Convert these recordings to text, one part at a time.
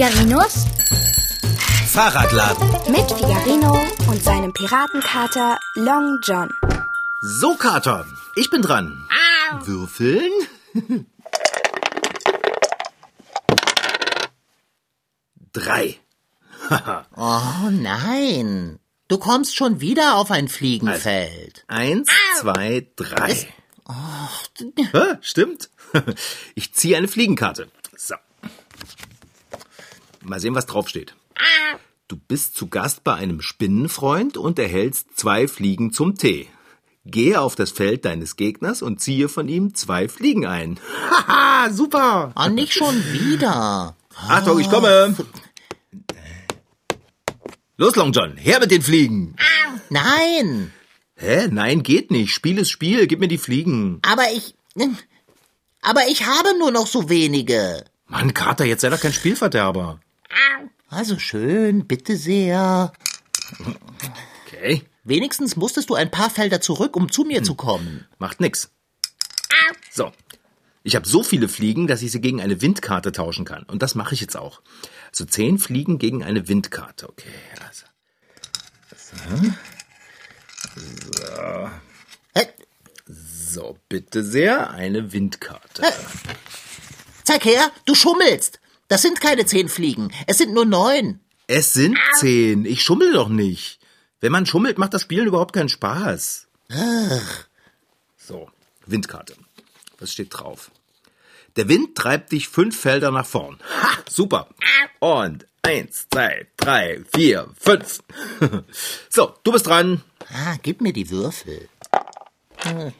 Figarinos Fahrradladen. mit Figarino und seinem Piratenkater Long John. So, Kater, ich bin dran. Würfeln? Drei. Oh nein. Du kommst schon wieder auf ein Fliegenfeld. Eins, zwei, drei. Hä, stimmt. Ich ziehe eine Fliegenkarte. So. Mal sehen, was draufsteht. Du bist zu Gast bei einem Spinnenfreund und erhältst zwei Fliegen zum Tee. Gehe auf das Feld deines Gegners und ziehe von ihm zwei Fliegen ein. Haha, super. Oh, nicht schon wieder. Achtung, ich komme. Los, Long John, her mit den Fliegen. Nein. Hä? Nein, geht nicht. Spiel ist Spiel. Gib mir die Fliegen. Aber ich. Aber ich habe nur noch so wenige. Mann, Kater, jetzt sei doch kein Spielverderber. Also schön, bitte sehr. Okay, Wenigstens musstest du ein paar Felder zurück, um zu mir zu kommen. macht nix. So. Ich habe so viele Fliegen, dass ich sie gegen eine Windkarte tauschen kann. Und das mache ich jetzt auch. Also zehn Fliegen gegen eine Windkarte. Okay, also. Hä? So, bitte sehr, eine Windkarte. Zeig her, du schummelst. Das sind keine zehn Fliegen. Es sind nur neun. Es sind zehn. Ich schummel doch nicht. Wenn man schummelt, macht das Spielen überhaupt keinen Spaß. So, Windkarte. Was steht drauf? Der Wind treibt dich fünf Felder nach vorn. Ha, super. Und eins, zwei, drei, vier, fünf. So, du bist dran. Ah, gib mir die Würfel. Hm.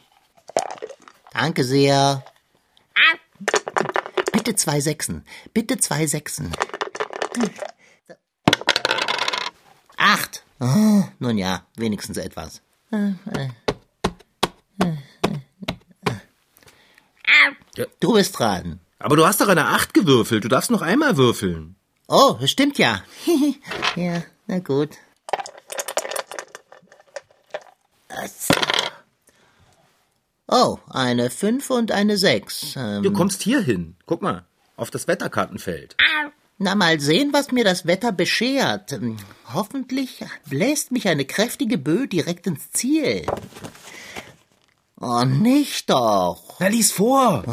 Danke sehr. Bitte zwei Sechsen. Bitte zwei Sechsen. Acht. Oh, nun ja, wenigstens etwas. Du bist dran. Aber du hast doch eine Acht gewürfelt. Du darfst noch einmal würfeln. Oh, das stimmt ja. ja, na gut. Oh, eine Fünf und eine Sechs. Ähm, Du kommst hier hin. Guck mal, auf das Wetterkartenfeld. Na, mal sehen, was mir das Wetter beschert. Ähm, Hoffentlich bläst mich eine kräftige Böe direkt ins Ziel. Oh, nicht doch. Na, lies vor.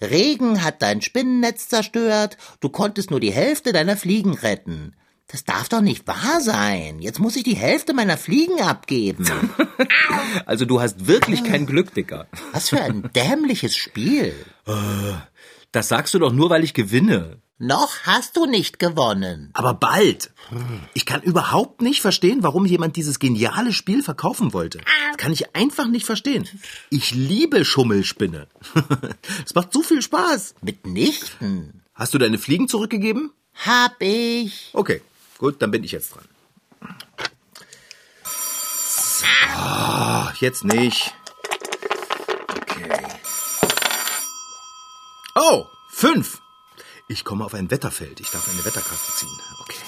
Regen hat dein Spinnennetz zerstört, du konntest nur die Hälfte deiner Fliegen retten. Das darf doch nicht wahr sein. Jetzt muss ich die Hälfte meiner Fliegen abgeben. Also du hast wirklich kein Glück, Dicker. Was für ein dämliches Spiel. Das sagst du doch nur, weil ich gewinne. Noch hast du nicht gewonnen. Aber bald. Ich kann überhaupt nicht verstehen, warum jemand dieses geniale Spiel verkaufen wollte. Das kann ich einfach nicht verstehen. Ich liebe Schummelspinne. Es macht so viel Spaß. Mitnichten. Hast du deine Fliegen zurückgegeben? Hab ich. Okay, gut, dann bin ich jetzt dran. So, jetzt nicht. Okay. Oh, fünf. Ich komme auf ein Wetterfeld. Ich darf eine Wetterkarte ziehen. Okay.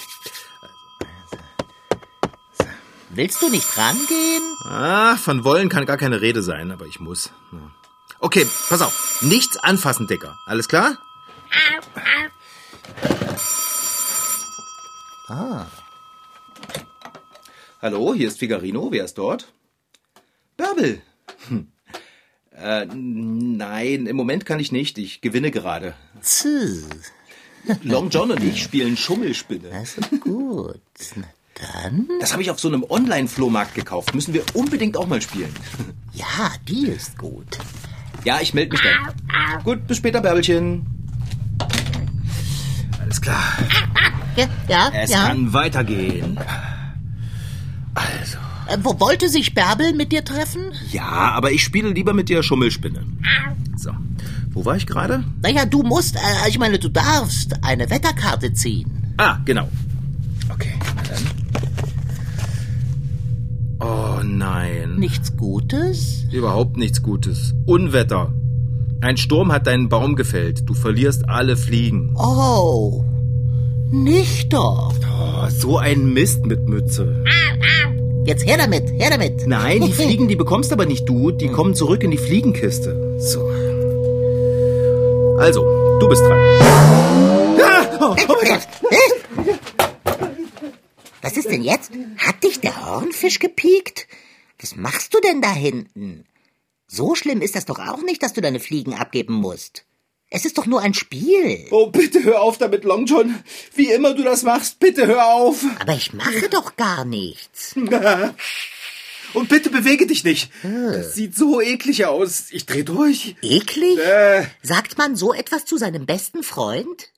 Willst du nicht rangehen? Ah, von wollen kann gar keine Rede sein, aber ich muss. Okay, pass auf. Nichts anfassen, Dicker. Alles klar? Ah. Hallo, hier ist Figarino. Wer ist dort? Bärbel. Hm. Äh, nein, im Moment kann ich nicht. Ich gewinne gerade. Long John und ich spielen Schummelspinne. also gut. Na dann? Das habe ich auf so einem Online-Flohmarkt gekauft. Müssen wir unbedingt auch mal spielen. Ja, die ist gut. Ja, ich melde mich dann. Gut, bis später, Bärbelchen. Alles klar. Ja, ja, Es ja. kann weitergehen. Also. Äh, wo wollte sich Bärbel mit dir treffen? Ja, aber ich spiele lieber mit dir Schummelspinne. So. Wo war ich gerade? Naja, du musst, äh, ich meine, du darfst eine Wetterkarte ziehen. Ah, genau. Okay, dann. Oh nein. Nichts Gutes? Überhaupt nichts Gutes. Unwetter. Ein Sturm hat deinen Baum gefällt. Du verlierst alle Fliegen. Oh, nicht doch. Oh, so ein Mist mit Mütze. Jetzt her damit, her damit. Nein, die Fliegen, die bekommst aber nicht du. Die kommen zurück in die Fliegenkiste. So. Also, du bist dran. Ah, Was ist denn jetzt? Hat dich der Hornfisch gepiekt? Was machst du denn da hinten? So schlimm ist das doch auch nicht, dass du deine Fliegen abgeben musst. Es ist doch nur ein Spiel. Oh, bitte hör auf damit, Long John. Wie immer du das machst, bitte hör auf. Aber ich mache doch gar nichts. Und bitte bewege dich nicht. Das sieht so eklig aus. Ich dreh durch. Eklig? Äh. Sagt man so etwas zu seinem besten Freund?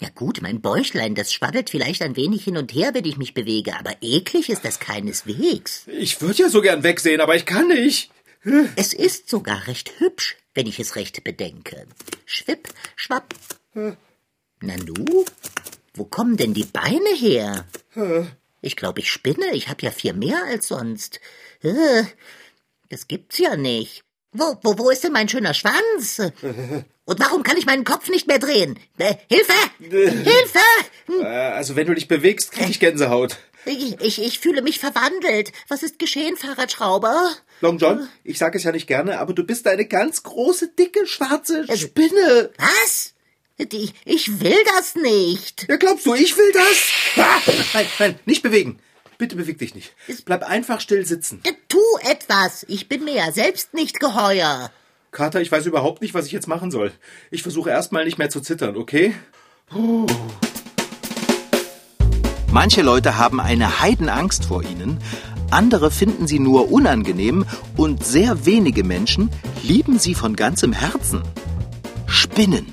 Ja gut, mein Bäuchlein, das schwabbelt vielleicht ein wenig hin und her, wenn ich mich bewege, aber eklig ist das keineswegs. Ich würde ja so gern wegsehen, aber ich kann nicht. Es ist sogar recht hübsch, wenn ich es recht bedenke. Schwipp, schwapp. Na nu, wo kommen denn die Beine her? Ich glaube, ich spinne. Ich habe ja vier mehr als sonst. Äh, Das gibt's ja nicht. Wo, wo, wo ist denn mein schöner Schwanz? Und warum kann ich meinen Kopf nicht mehr drehen? Äh, Hilfe! Hilfe! Äh, also wenn du dich bewegst, krieg ich Gänsehaut. Ich, ich, ich fühle mich verwandelt. Was ist geschehen, Fahrradschrauber? Long John, ich sage es ja nicht gerne, aber du bist eine ganz große, dicke, schwarze Spinne. Was? Ich will das nicht. Ja, glaubst du, ich will das? Ah, nein, nein, nicht bewegen. Bitte beweg dich nicht. Bleib einfach still sitzen. Tu etwas. Ich bin mir ja selbst nicht geheuer. Kater, ich weiß überhaupt nicht, was ich jetzt machen soll. Ich versuche erstmal nicht mehr zu zittern, okay? Manche Leute haben eine Heidenangst vor ihnen, andere finden sie nur unangenehm und sehr wenige Menschen lieben sie von ganzem Herzen. Spinnen.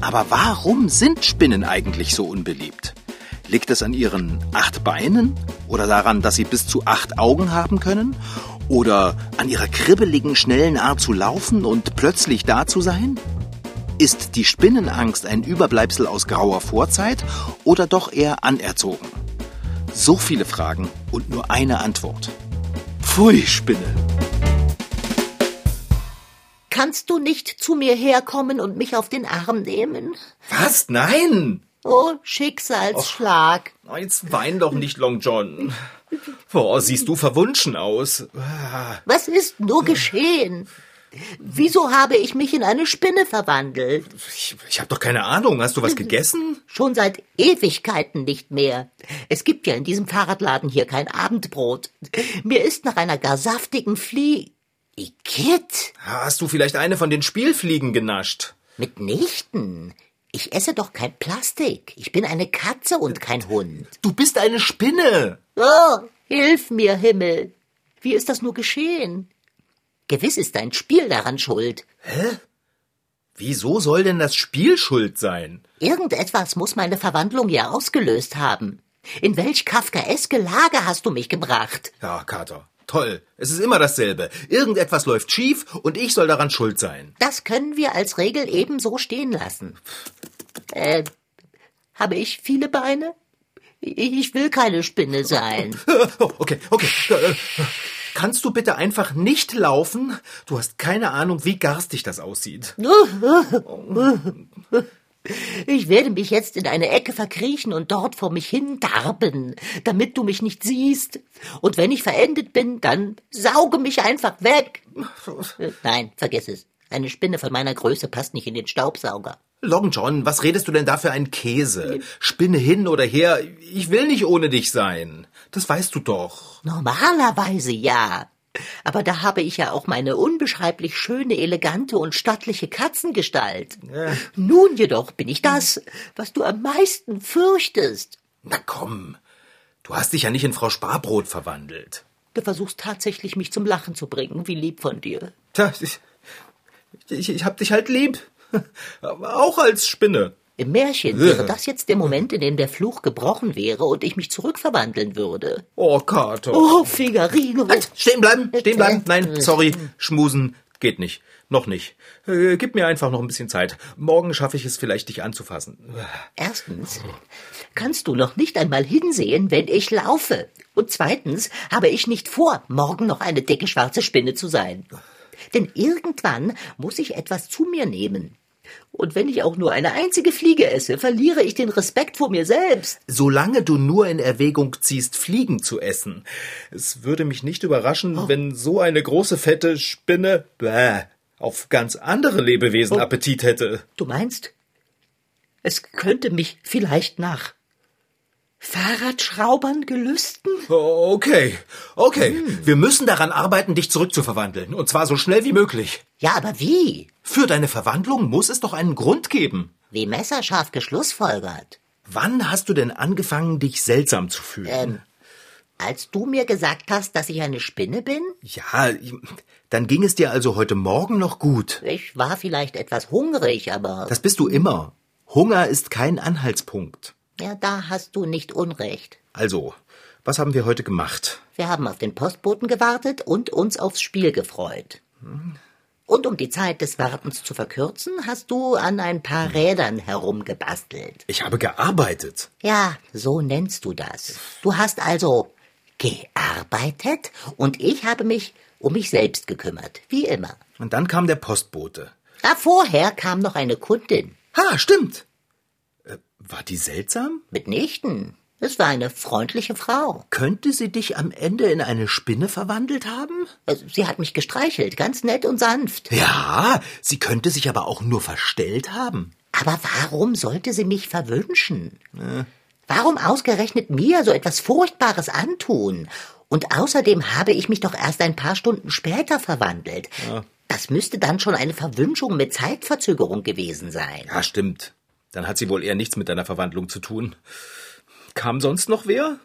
Aber warum sind Spinnen eigentlich so unbeliebt? Liegt es an ihren acht Beinen? Oder daran, dass sie bis zu acht Augen haben können? Oder an ihrer kribbeligen, schnellen Art zu laufen und plötzlich da zu sein? Ist die Spinnenangst ein Überbleibsel aus grauer Vorzeit oder doch eher anerzogen? So viele Fragen und nur eine Antwort. Pfui, Spinne. Kannst du nicht zu mir herkommen und mich auf den Arm nehmen? Was? Nein! Oh, Schicksalsschlag. Oh, jetzt wein doch nicht, Long John. Oh, siehst du verwunschen aus. Was ist nur geschehen? Wieso habe ich mich in eine Spinne verwandelt? Ich, ich habe doch keine Ahnung. Hast du was gegessen? Schon seit Ewigkeiten nicht mehr. Es gibt ja in diesem Fahrradladen hier kein Abendbrot. Mir ist nach einer gar saftigen Flie... Igitt! Hast du vielleicht eine von den Spielfliegen genascht? Mitnichten. Ich esse doch kein Plastik. Ich bin eine Katze und kein Hund. Du bist eine Spinne. Oh, hilf mir, Himmel. Wie ist das nur geschehen? Gewiss ist dein Spiel daran schuld. Wieso soll denn das Spiel schuld sein? Irgendetwas muss meine Verwandlung ja ausgelöst haben. In welch kafkaeske Lage hast du mich gebracht? Ja, Kater. Toll. Es ist immer dasselbe. Irgendetwas läuft schief und ich soll daran schuld sein. Das können wir als Regel ebenso stehen lassen. Äh, habe ich viele Beine? Ich will keine Spinne sein. Oh, okay, okay. Äh, Kannst du bitte einfach nicht laufen? Du hast keine Ahnung, wie garstig das aussieht. Ich werde mich jetzt in eine Ecke verkriechen und dort vor mich hin darben, damit du mich nicht siehst. Und wenn ich verendet bin, dann sauge mich einfach weg. Nein, vergiss es. Eine Spinne von meiner Größe passt nicht in den Staubsauger. Long John, was redest du denn da für einen Käse? Spinne hin oder her, ich will nicht ohne dich sein. Das weißt du doch. Normalerweise ja. Aber da habe ich ja auch meine unbeschreiblich schöne, elegante und stattliche Katzengestalt. Nun jedoch bin ich das, was du am meisten fürchtest. Na komm, du hast dich ja nicht in Frau Sparbrot verwandelt. Du versuchst tatsächlich, mich zum Lachen zu bringen. Wie lieb von dir. Tja, ich, ich, ich hab dich halt lieb. Aber auch als Spinne. Im Märchen wäre das jetzt der Moment, in dem der Fluch gebrochen wäre und ich mich zurückverwandeln würde. Oh, Kater. Oh, Figarino. Halt, stehen bleiben, stehen bleiben. Nein, sorry, schmusen geht nicht. Noch nicht. Äh, gib mir einfach noch ein bisschen Zeit. Morgen schaffe ich es vielleicht, dich anzufassen. Erstens kannst du noch nicht einmal hinsehen, wenn ich laufe. Und zweitens habe ich nicht vor, morgen noch eine dicke schwarze Spinne zu sein. Denn irgendwann muss ich etwas zu mir nehmen. Und wenn ich auch nur eine einzige Fliege esse, verliere ich den Respekt vor mir selbst. Solange du nur in Erwägung ziehst, Fliegen zu essen. Es würde mich nicht überraschen, wenn so eine große fette Spinne bäh, auf ganz andere Lebewesen Appetit hätte. Du meinst? Es könnte mich vielleicht nach Fahrradschraubern gelüsten? Okay, okay. Wir müssen daran arbeiten, dich zurückzuverwandeln. Und zwar so schnell wie möglich. Ja, aber wie? Für deine Verwandlung muss es doch einen Grund geben. Wie messerscharf geschlussfolgert. Wann hast du denn angefangen, dich seltsam zu fühlen? Ähm, als du mir gesagt hast, dass ich eine Spinne bin? Ja, dann ging es dir also heute Morgen noch gut. Ich war vielleicht etwas hungrig, aber. Das bist du immer. Hunger ist kein Anhaltspunkt. Ja, da hast du nicht Unrecht. Also, was haben wir heute gemacht? Wir haben auf den Postboten gewartet und uns aufs Spiel gefreut. Und um die Zeit des Wartens zu verkürzen, hast du an ein paar Rädern herumgebastelt. Ich habe gearbeitet. Ja, so nennst du das. Du hast also gearbeitet und ich habe mich um mich selbst gekümmert, wie immer. Und dann kam der Postbote. Ja, vorher kam noch eine Kundin. Ha, stimmt. Äh, war die seltsam? Mitnichten. Es war eine freundliche Frau. Könnte sie dich am Ende in eine Spinne verwandelt haben? Also, Sie hat mich gestreichelt, ganz nett und sanft. Ja, sie könnte sich aber auch nur verstellt haben. Aber warum sollte sie mich verwünschen? Warum ausgerechnet mir so etwas Furchtbares antun? Und außerdem habe ich mich doch erst ein paar Stunden später verwandelt. Das müsste dann schon eine Verwünschung mit Zeitverzögerung gewesen sein. Ja, stimmt. Dann hat sie wohl eher nichts mit deiner Verwandlung zu tun. Kam sonst noch wer?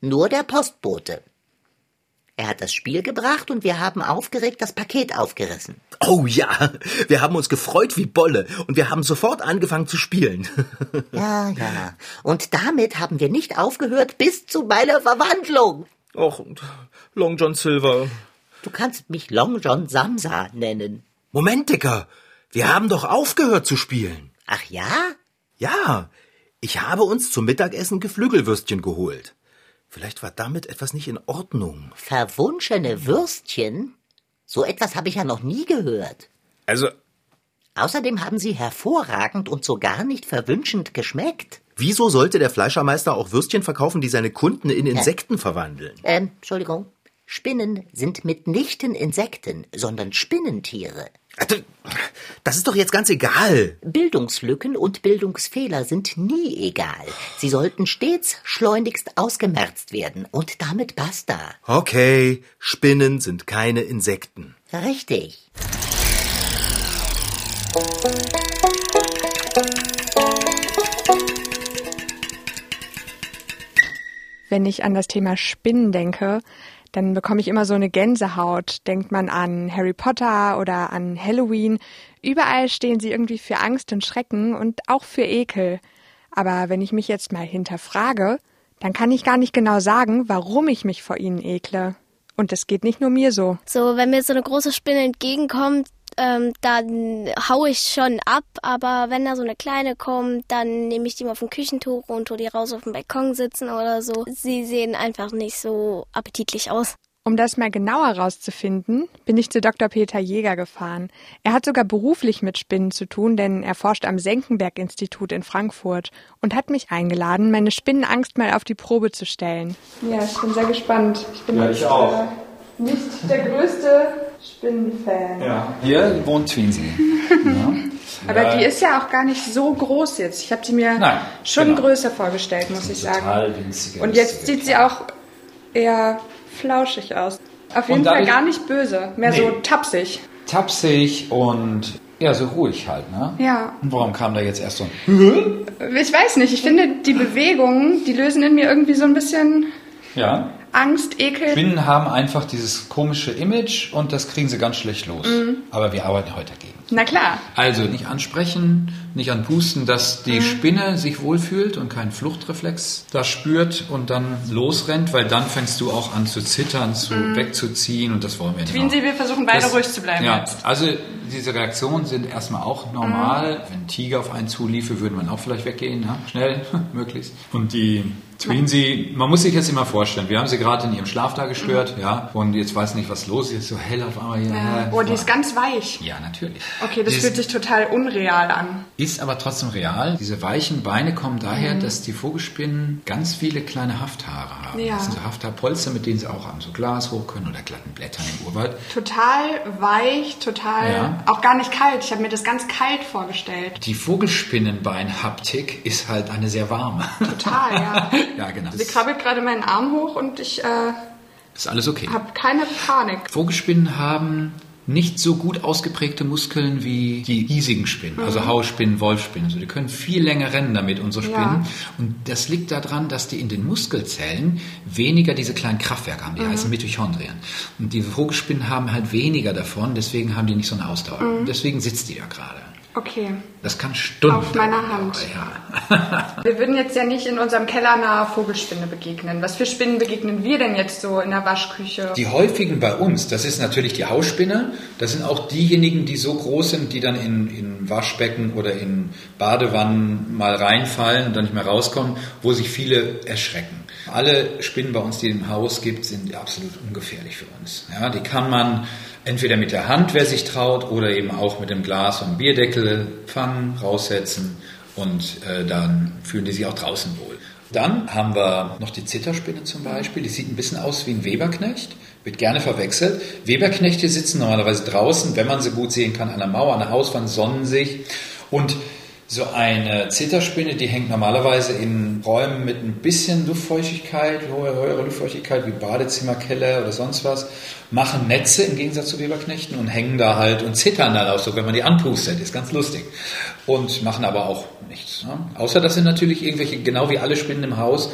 Nur der Postbote. Er hat das Spiel gebracht und wir haben aufgeregt das Paket aufgerissen. Oh ja, wir haben uns gefreut wie Bolle und wir haben sofort angefangen zu spielen. Ja, ja. Und damit haben wir nicht aufgehört bis zu meiner Verwandlung. Och, und Long John Silver. Du kannst mich Long John Samsa nennen. Moment, Dicker. Wir haben doch aufgehört zu spielen. Ach ja? Ja, ich habe uns zum Mittagessen Geflügelwürstchen geholt. Vielleicht war damit etwas nicht in Ordnung. Verwunschene Würstchen? So etwas habe ich ja noch nie gehört. Also, Außerdem haben sie hervorragend und so gar nicht verwünschend geschmeckt. wieso sollte der Fleischermeister auch Würstchen verkaufen, die seine Kunden in Insekten verwandeln? Ähm, Entschuldigung. Spinnen sind mitnichten Insekten, sondern Spinnentiere. Also, Das ist doch jetzt ganz egal. Bildungslücken und Bildungsfehler sind nie egal. Sie sollten stets schleunigst ausgemerzt werden und damit basta. Okay, Spinnen sind keine Insekten. Richtig. Wenn ich an das Thema Spinnen denke, dann bekomme ich immer so eine Gänsehaut. Denkt man an Harry Potter oder an Halloween. Überall stehen sie irgendwie für Angst und Schrecken und auch für Ekel. Aber wenn ich mich jetzt mal hinterfrage, dann kann ich gar nicht genau sagen, warum ich mich vor ihnen ekle. Und es geht nicht nur mir so. So, wenn mir so eine große Spinne entgegenkommt, ähm, dann hau ich schon ab, aber wenn da so eine kleine kommt, dann nehme ich die mal auf dem Küchentuch und tu die raus auf dem Balkon sitzen oder so. Sie sehen einfach nicht so appetitlich aus. Um das mal genauer rauszufinden, bin ich zu Dr. Peter Jäger gefahren. Er hat sogar beruflich mit Spinnen zu tun, denn er forscht am Senckenberg-Institut in Frankfurt und hat mich eingeladen, meine Spinnenangst mal auf die Probe zu stellen. Ja, ich bin sehr gespannt. Ich bin Ja, ich auch. äh, nicht der größte Spinnenfan. Ja. Hier wohnt Twinsie. ja. Aber Ja, die ist ja auch gar nicht so groß jetzt. Ich habe sie mir Nein, schon genau. größer vorgestellt, muss ich sagen. total winzige, Und jetzt sieht sie auch eher flauschig aus. Auf jeden Fall gar nicht böse, mehr so Nee. tapsig. Tapsig und ja, so ruhig halt, ne? Ja. Und warum kam da jetzt erst so ein Ich weiß nicht, ich finde die Bewegungen, die lösen in mir irgendwie so ein bisschen Ja. Angst, Ekel. Spinnen haben einfach dieses komische Image und das kriegen sie ganz schlecht los. Mhm. Aber wir arbeiten heute dagegen. Na klar. Also nicht ansprechen, nicht anpusten, dass die Spinne sich wohlfühlt und keinen Fluchtreflex da spürt und dann losrennt, weil dann fängst du auch an zu zittern, zu wegzuziehen und das wollen wir nicht. Twinsie, wir versuchen beide Das- ruhig zu bleiben Ja, jetzt. also diese Reaktionen sind erstmal auch normal. Wenn ein Tiger auf einen zuliefe, würde man auch vielleicht weggehen, ja? schnell, möglichst. Und die Tweensy, man muss sich jetzt immer vorstellen, wir haben sie gerade in ihrem Schlaf da gestört, ja, und jetzt weiß nicht, was los ist, so hell auf einmal hier. Oh, die ist ganz weich. Ja, natürlich. Okay, das Die fühlt sich total unreal an. Ist aber trotzdem real. Diese weichen Beine kommen daher, Mhm. dass die Vogelspinnen ganz viele kleine Hafthaare haben. Ja. Das sind so Hafthaarpolster, mit denen sie auch an so Glas hoch können oder glatten Blättern im Urwald. Total weich, total Ja. auch gar nicht kalt. Ich habe mir das ganz kalt vorgestellt. Die Vogelspinnenbeinhaptik ist halt eine sehr warme. Total, ja. ja, genau. Sie krabbelt gerade meinen Arm hoch und ich äh, Ist alles okay. habe keine Panik. Vogelspinnen haben nicht so gut ausgeprägte Muskeln wie die hiesigen Spinnen, also Hausspinnen, Wolfspinnen. Also die können viel länger rennen damit, unsere Ja. Spinnen. Und das liegt daran, dass die in den Muskelzellen weniger diese kleinen Kraftwerke haben, die heißen Mitochondrien. Und die Vogelspinnen haben halt weniger davon, deswegen haben die nicht so eine Ausdauer. Und Deswegen sitzt die da gerade. Okay. Das kann Stunden Auf meiner dauern, Hand. Ja. Wir würden jetzt ja nicht in unserem Keller einer Vogelspinne begegnen. Was für Spinnen begegnen wir denn jetzt so in der Waschküche? Die häufigen bei uns, das ist natürlich die Hausspinne. Das sind auch diejenigen, die so groß sind, die dann in, in Waschbecken oder in Badewannen mal reinfallen und dann nicht mehr rauskommen, wo sich viele erschrecken. Alle Spinnen bei uns, die im Haus gibt, sind absolut ungefährlich für uns. Ja, die kann man entweder mit der Hand, wer sich traut, oder eben auch mit dem Glas und Bierdeckel fangen, raussetzen und äh, dann fühlen die sich auch draußen wohl. Dann haben wir noch die Zitterspinne zum Beispiel. Die sieht ein bisschen aus wie ein Weberknecht, wird gerne verwechselt. Weberknechte sitzen normalerweise draußen, wenn man sie gut sehen kann, an der Mauer, an der Hauswand, sonnen sich. Und so eine Zitterspinne, die hängt normalerweise in Räumen mit ein bisschen Luftfeuchtigkeit, hohe, höhere Luftfeuchtigkeit wie Badezimmer, Keller oder sonst was, machen Netze im Gegensatz zu Weberknechten und hängen da halt und zittern dann auch so, wenn man die anpustet. Ist ganz lustig. Und machen aber auch nichts. Ne? Außer, dass sie natürlich irgendwelche, genau wie alle Spinnen im Haus,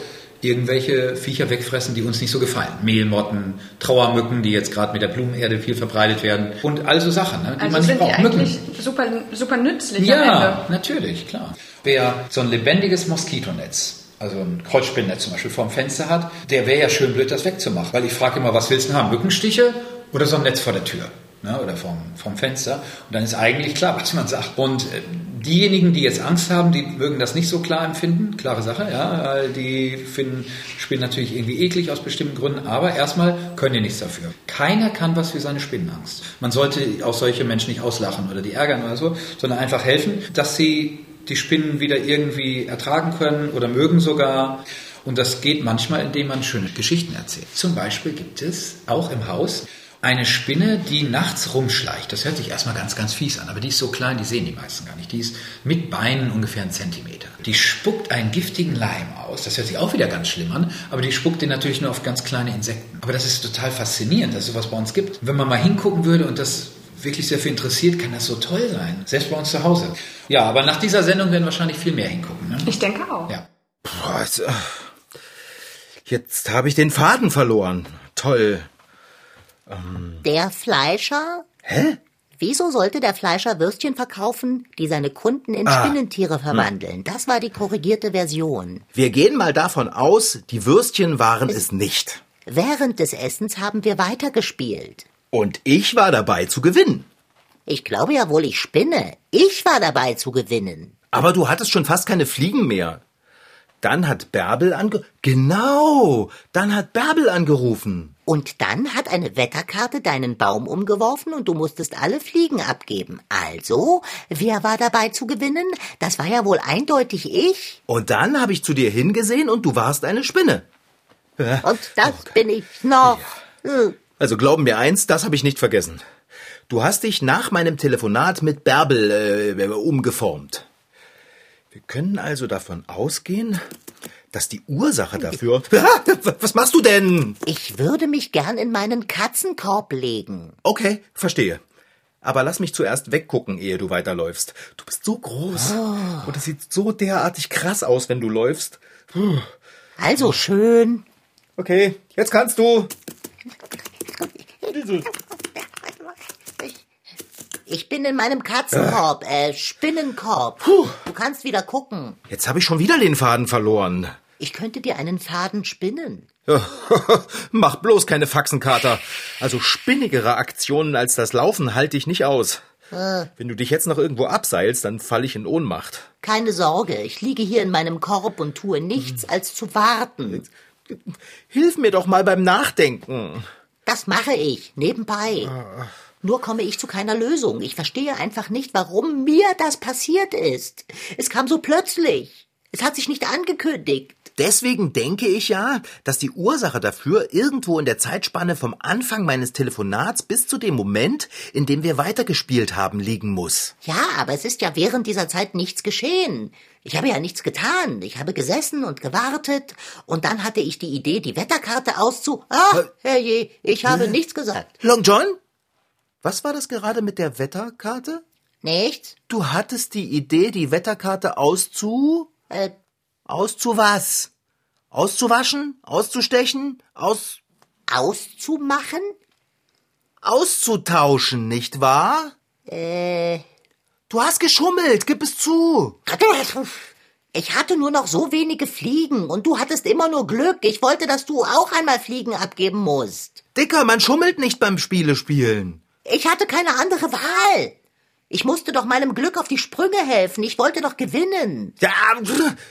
irgendwelche Viecher wegfressen, die uns nicht so gefallen. Mehlmotten, Trauermücken, die jetzt gerade mit der Blumenerde viel verbreitet werden und all so Sachen, ne, die also man nicht sind die braucht. Mücken. eigentlich super, super nützlich Ja, natürlich, klar. Wer so ein lebendiges Moskitonetz, also ein Kreuzspinnennetz zum Beispiel vorm Fenster hat, der wäre ja schön blöd, das wegzumachen. Weil ich frage immer, was willst du denn haben? Mückenstiche oder so ein Netz vor der Tür? Ne, oder vom, vom Fenster. Und dann ist eigentlich klar, was man sagt. Und äh, diejenigen, die jetzt Angst haben, die mögen das nicht so klar empfinden. Klare Sache, ja. weil Die finden Spinnen natürlich irgendwie eklig aus bestimmten Gründen. Aber erstmal können die nichts dafür. Keiner kann was für seine Spinnenangst. Man sollte auch solche Menschen nicht auslachen oder die ärgern oder so, sondern einfach helfen, dass sie die Spinnen wieder irgendwie ertragen können oder mögen sogar. Und das geht manchmal, indem man schöne Geschichten erzählt. Zum Beispiel gibt es auch im Haus eine Spinne, die nachts rumschleicht. Das hört sich erstmal ganz, ganz fies an, aber die ist so klein, die sehen die meisten gar nicht. Die ist mit Beinen ungefähr einen Zentimeter. Die spuckt einen giftigen Leim aus. Das hört sich auch wieder ganz schlimm an, aber die spuckt den natürlich nur auf ganz kleine Insekten. Aber das ist total faszinierend, dass es sowas bei uns gibt. Wenn man mal hingucken würde und das wirklich sehr viel interessiert, kann das so toll sein. Selbst bei uns zu Hause. Ja, aber nach dieser Sendung werden wahrscheinlich viel mehr hingucken. Ne? Ich denke auch. Ja. Boah, jetzt, äh, jetzt habe ich den Faden verloren. Toll. Der Fleischer? Hä? Wieso sollte der Fleischer Würstchen verkaufen, die seine Kunden in Spinnentiere verwandeln? Das war die korrigierte Version. Wir gehen mal davon aus, die Würstchen waren es nicht. Während des Essens haben wir weitergespielt. Und ich war dabei zu gewinnen. Ich glaube ja wohl, ich spinne. Ich war dabei zu gewinnen. Aber du hattest schon fast keine Fliegen mehr. Dann hat Bärbel ange... Genau, dann hat Bärbel angerufen. Und dann hat eine Wetterkarte deinen Baum umgeworfen und du musstest alle Fliegen abgeben. Also, wer war dabei zu gewinnen? Das war ja wohl eindeutig ich. Und dann habe ich zu dir hingesehen und du warst eine Spinne. Und das bin ich noch. Hm. Also glauben mir eins, das habe ich nicht vergessen. Du hast dich nach meinem Telefonat mit Bärbel äh, umgeformt. Wir können also davon ausgehen, dass die Ursache dafür... Was machst du denn? Ich würde mich gern in meinen Katzenkorb legen. Okay, verstehe. Aber lass mich zuerst weggucken, ehe du weiterläufst. Du bist so groß. Und es sieht so derartig krass aus, wenn du läufst. Puh. Also schön. Okay, jetzt kannst du. Ich bin in meinem Katzenkorb, äh, Spinnenkorb. Du kannst wieder gucken. Jetzt habe ich schon wieder den Faden verloren. Ich könnte dir einen Faden spinnen. Mach bloß keine Faxenkater. Also spinnigere Aktionen als das Laufen halte ich nicht aus. Wenn du dich jetzt noch irgendwo abseilst, dann falle ich in Ohnmacht. Keine Sorge, ich liege hier in meinem Korb und tue nichts als zu warten. Hilf mir doch mal beim Nachdenken. Das mache ich, nebenbei. Nur komme ich zu keiner Lösung. Ich verstehe einfach nicht, warum mir das passiert ist. Es kam so plötzlich. Es hat sich nicht angekündigt. Deswegen denke ich ja, dass die Ursache dafür irgendwo in der Zeitspanne vom Anfang meines Telefonats bis zu dem Moment, in dem wir weitergespielt haben, liegen muss. Ja, aber es ist ja während dieser Zeit nichts geschehen. Ich habe ja nichts getan. Ich habe gesessen und gewartet und dann hatte ich die Idee, die Wetterkarte auszu... Ah, herrje, ich habe nichts gesagt. Long John? Was war das gerade mit der Wetterkarte? Nichts? Du hattest die Idee, die Wetterkarte auszu... Äh, Auszu was? Auszuwaschen? Auszustechen? Aus... auszumachen? auszutauschen, nicht wahr? Äh, Du hast geschummelt, gib es zu. ich hatte nur noch so wenige Fliegen und du hattest immer nur Glück. Ich wollte, dass du auch einmal Fliegen abgeben musst. Dicker, man schummelt nicht beim Spiele spielen. Ich hatte keine andere Wahl. Ich musste doch meinem Glück auf die Sprünge helfen. Ich wollte doch gewinnen. Ja,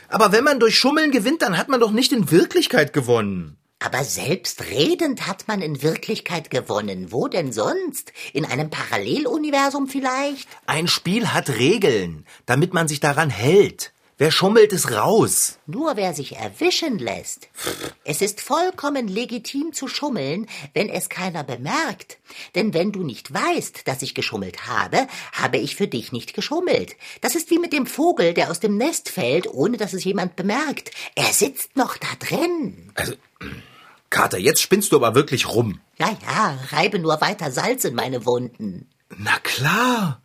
aber wenn man durch Schummeln gewinnt, dann hat man doch nicht in Wirklichkeit gewonnen. Aber selbstredend hat man in Wirklichkeit gewonnen. Wo denn sonst? In einem Paralleluniversum vielleicht? Ein Spiel hat Regeln, damit man sich daran hält. Wer schummelt, ist raus. Nur wer sich erwischen lässt. Es ist vollkommen legitim zu schummeln, wenn es keiner bemerkt. Denn wenn du nicht weißt, dass ich geschummelt habe, habe ich für dich nicht geschummelt. Das ist wie mit dem Vogel, der aus dem Nest fällt, ohne dass es jemand bemerkt. Er sitzt noch da drin. Also, Kater, jetzt spinnst du aber wirklich rum. Ja, ja, reibe nur weiter Salz in meine Wunden. Na klar,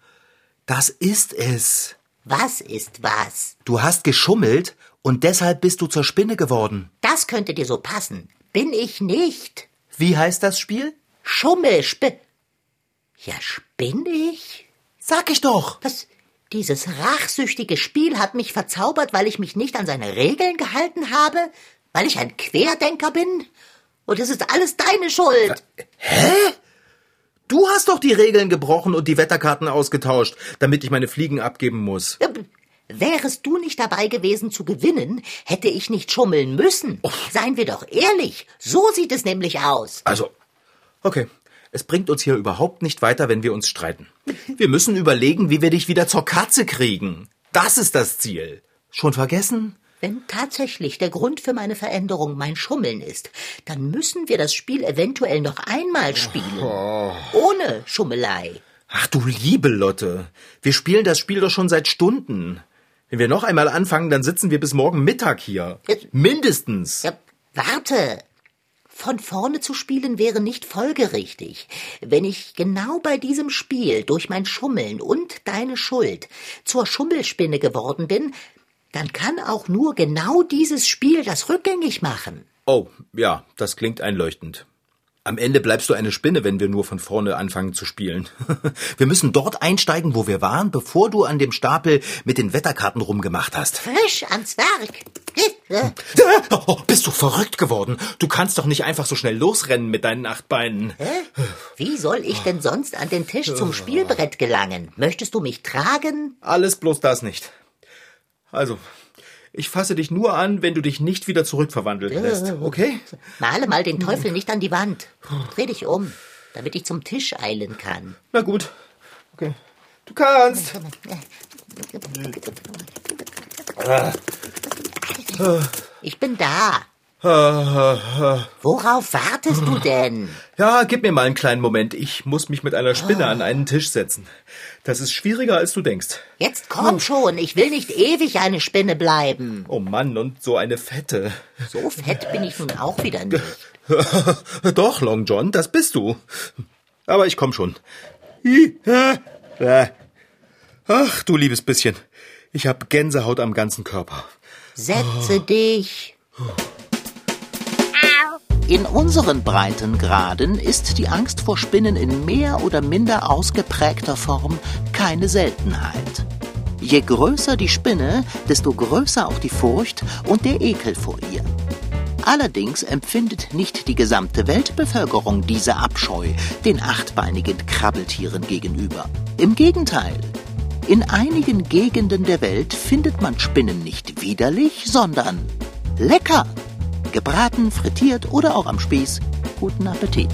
das ist es. Was ist was? Du hast geschummelt und deshalb bist du zur Spinne geworden. Das könnte dir so passen. Bin ich nicht. Wie heißt das Spiel? Schummelspi. Ja, spinn ich? Sag ich doch. Was? Dieses rachsüchtige Spiel hat mich verzaubert, weil ich mich nicht an seine Regeln gehalten habe? Weil ich ein Querdenker bin? Und es ist alles deine Schuld. Du hast doch die Regeln gebrochen und die Wetterkarten ausgetauscht, damit ich meine Fliegen abgeben muss. Ja, Wärest du nicht dabei gewesen zu gewinnen, hätte ich nicht schummeln müssen. Seien wir doch ehrlich, so sieht es nämlich aus. Also, okay. Es bringt uns hier überhaupt nicht weiter, wenn wir uns streiten. Wir müssen überlegen, wie wir dich wieder zur Katze kriegen. Das ist das Ziel. Schon vergessen? Wenn tatsächlich der Grund für meine Veränderung mein Schummeln ist, dann müssen wir das Spiel eventuell noch einmal spielen. Ohne Schummelei. Ach du liebe Lotte. Wir spielen das Spiel doch schon seit Stunden. Wenn wir noch einmal anfangen, dann sitzen wir bis morgen Mittag hier. Jetzt- Mindestens. Ja, warte. Von vorne zu spielen wäre nicht folgerichtig. Wenn ich genau bei diesem Spiel durch mein Schummeln und deine Schuld zur Schummelspinne geworden bin, dann kann auch nur genau dieses Spiel das rückgängig machen. Oh, ja, das klingt einleuchtend. Am Ende bleibst du eine Spinne, wenn wir nur von vorne anfangen zu spielen. Wir müssen dort einsteigen, wo wir waren, bevor du an dem Stapel mit den Wetterkarten rumgemacht hast. Frisch ans Werk. Oh, bist du verrückt geworden? Du kannst doch nicht einfach so schnell losrennen mit deinen acht Beinen. Wie soll ich denn sonst an den Tisch zum Spielbrett gelangen? Möchtest du mich tragen? Alles bloß das nicht. Also, ich fasse dich nur an, wenn du dich nicht wieder zurückverwandeln lässt, okay? Male mal den Teufel nicht an die Wand. Dreh dich um, damit ich zum Tisch eilen kann. Na gut. Okay. Du kannst. Ich bin da. Worauf wartest du denn? Ja, gib mir mal einen kleinen Moment. Ich muss mich mit einer Spinne an einen Tisch setzen. Das ist schwieriger, als du denkst. Jetzt komm schon, ich will nicht ewig eine Spinne bleiben. Oh Mann, und so eine fette. So fett bin ich nun auch wieder nicht. Doch, Long John, das bist du. Aber ich komm schon. Ach, du liebes bisschen. Ich hab Gänsehaut am ganzen Körper. Setze dich. In unseren Breitengraden ist die Angst vor Spinnen in mehr oder minder ausgeprägter Form keine Seltenheit. Je größer die Spinne, desto größer auch die Furcht und der Ekel vor ihr. Allerdings empfindet nicht die gesamte Weltbevölkerung diese Abscheu den achtbeinigen Krabbeltieren gegenüber. Im Gegenteil. In einigen Gegenden der Welt findet man Spinnen nicht widerlich, sondern lecker. Gebraten, frittiert oder auch am Spieß. Guten Appetit.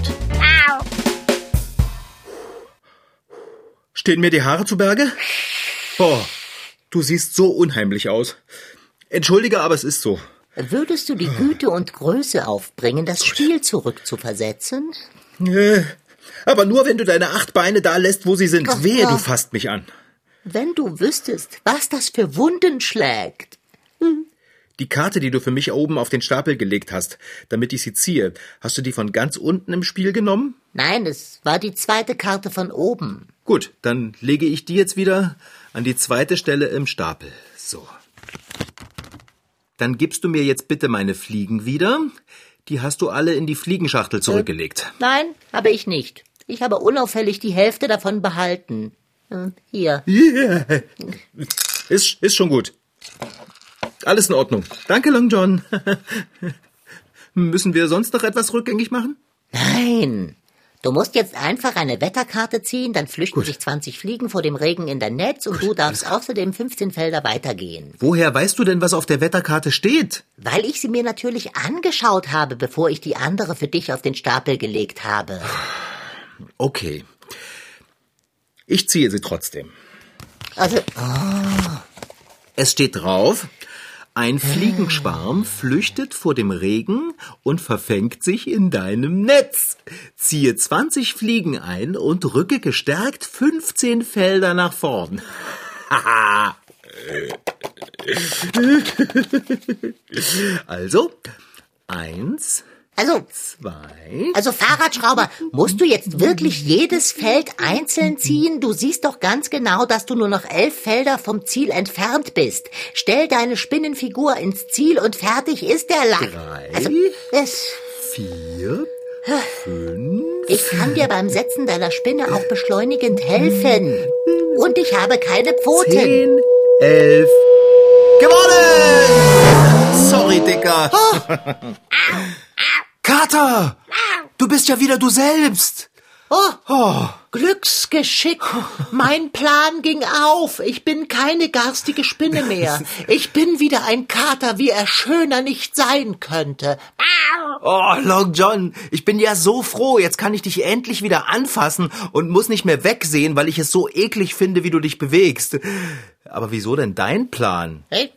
Stehen mir die Haare zu Berge? Oh, du siehst so unheimlich aus. Entschuldige, aber es ist so. Würdest du die Güte und Größe aufbringen, das Spiel zurückzuversetzen? Äh, Aber nur, wenn du deine acht Beine da lässt, wo sie sind. Ach, Wehe, du fasst mich an. Wenn du wüsstest, was das für Wunden schlägt. Die Karte, die du für mich oben auf den Stapel gelegt hast, damit ich sie ziehe, hast du die von ganz unten im Spiel genommen? Nein, es war die zweite Karte von oben. Gut, dann lege ich die jetzt wieder an die zweite Stelle im Stapel. So. Dann gibst du mir jetzt bitte meine Fliegen wieder. Die hast du alle in die Fliegenschachtel zurückgelegt. Nein, habe ich nicht. Ich habe unauffällig die Hälfte davon behalten. Hm, Hier. Yeah. Ist, ist schon gut. Alles in Ordnung. Danke, Long John. Müssen wir sonst noch etwas rückgängig machen? Nein. Du musst jetzt einfach eine Wetterkarte ziehen, dann flüchten sich 20 Fliegen vor dem Regen in dein Netz und du darfst außerdem 15 Felder weitergehen. Woher weißt du denn, was auf der Wetterkarte steht? Weil ich sie mir natürlich angeschaut habe, bevor ich die andere für dich auf den Stapel gelegt habe. Okay. Ich ziehe sie trotzdem. Also, Es steht drauf, ein Fliegenschwarm flüchtet vor dem Regen und verfängt sich in deinem Netz. Ziehe 20 Fliegen ein und rücke gestärkt 15 Felder nach vorn. Also, eins, also, zwei, also Fahrradschrauber, musst du jetzt wirklich jedes Feld einzeln ziehen? Du siehst doch ganz genau, dass du nur noch elf Felder vom Ziel entfernt bist. Stell deine Spinnenfigur ins Ziel und fertig ist der Lack. Drei. Also, es, vier, fünf, ich kann dir beim Setzen deiner Spinne auch beschleunigend helfen. Und ich habe keine Pfoten. zehn, elf. Gewonnen! Sorry, Dicker. Kater! Du bist ja wieder du selbst. Oh, Glücksgeschick. Mein Plan ging auf. Ich bin keine garstige Spinne mehr. Ich bin wieder ein Kater, wie er schöner nicht sein könnte. Oh, Long John, ich bin ja so froh. Jetzt kann ich dich endlich wieder anfassen und muss nicht mehr wegsehen, weil ich es so eklig finde, wie du dich bewegst. Aber wieso denn dein Plan? Hey,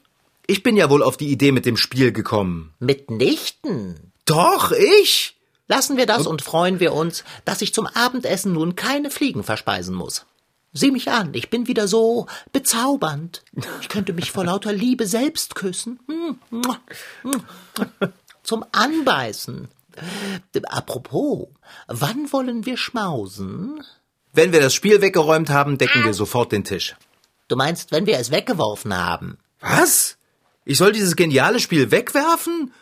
Ich bin ja wohl auf die Idee mit dem Spiel gekommen. mitnichten. Doch, ich? Lassen wir das und freuen wir uns, dass ich zum Abendessen nun keine Fliegen verspeisen muss. Sieh mich an, ich bin wieder so bezaubernd. Ich könnte mich vor lauter Liebe selbst küssen. Hm, hm. Zum Anbeißen. Apropos, wann wollen wir schmausen? Wenn wir das Spiel weggeräumt haben, decken wir sofort den Tisch. Du meinst, wenn wir es weggeworfen haben? Was? Ich soll dieses geniale Spiel wegwerfen?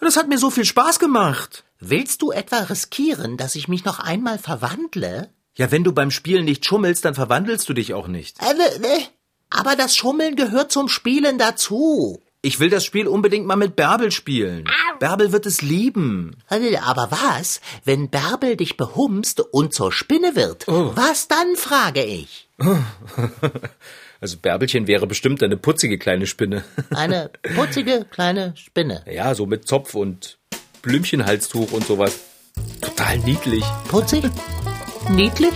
Das hat mir so viel Spaß gemacht. Willst du etwa riskieren, dass ich mich noch einmal verwandle? Ja, wenn du beim Spielen nicht schummelst, dann verwandelst du dich auch nicht. Äh, äh, Aber das Schummeln gehört zum Spielen dazu. Ich will das Spiel unbedingt mal mit Bärbel spielen. Bärbel wird es lieben. Äh, Aber was, wenn Bärbel dich behumst und zur Spinne wird? Was dann, frage ich. Also Bärbelchen wäre bestimmt eine putzige kleine Spinne. Eine putzige kleine Spinne. Ja, so mit Zopf und Blümchenhalstuch und sowas. Total niedlich. Putzig? Niedlich?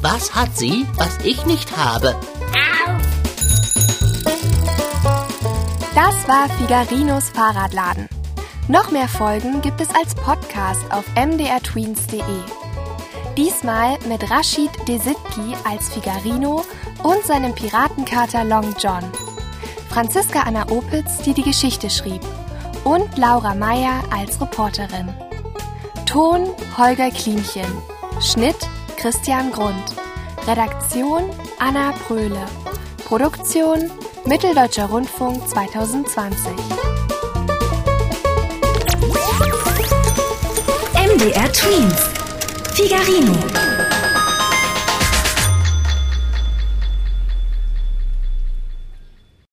Was hat sie, was ich nicht habe? Das war Figarinos Fahrradladen. Noch mehr Folgen gibt es als Podcast auf mdrtweens.de. Diesmal mit Rashid Desitki als Figarino und seinem Piratenkater Long John. Franziska Anna Opitz, die die Geschichte schrieb. Und Laura Meyer als Reporterin. Ton Holger Klimchen. Schnitt Christian Grund. Redaktion Anna Pröhle. Produktion Mitteldeutscher Rundfunk 2020. MDR Twins. Figarino.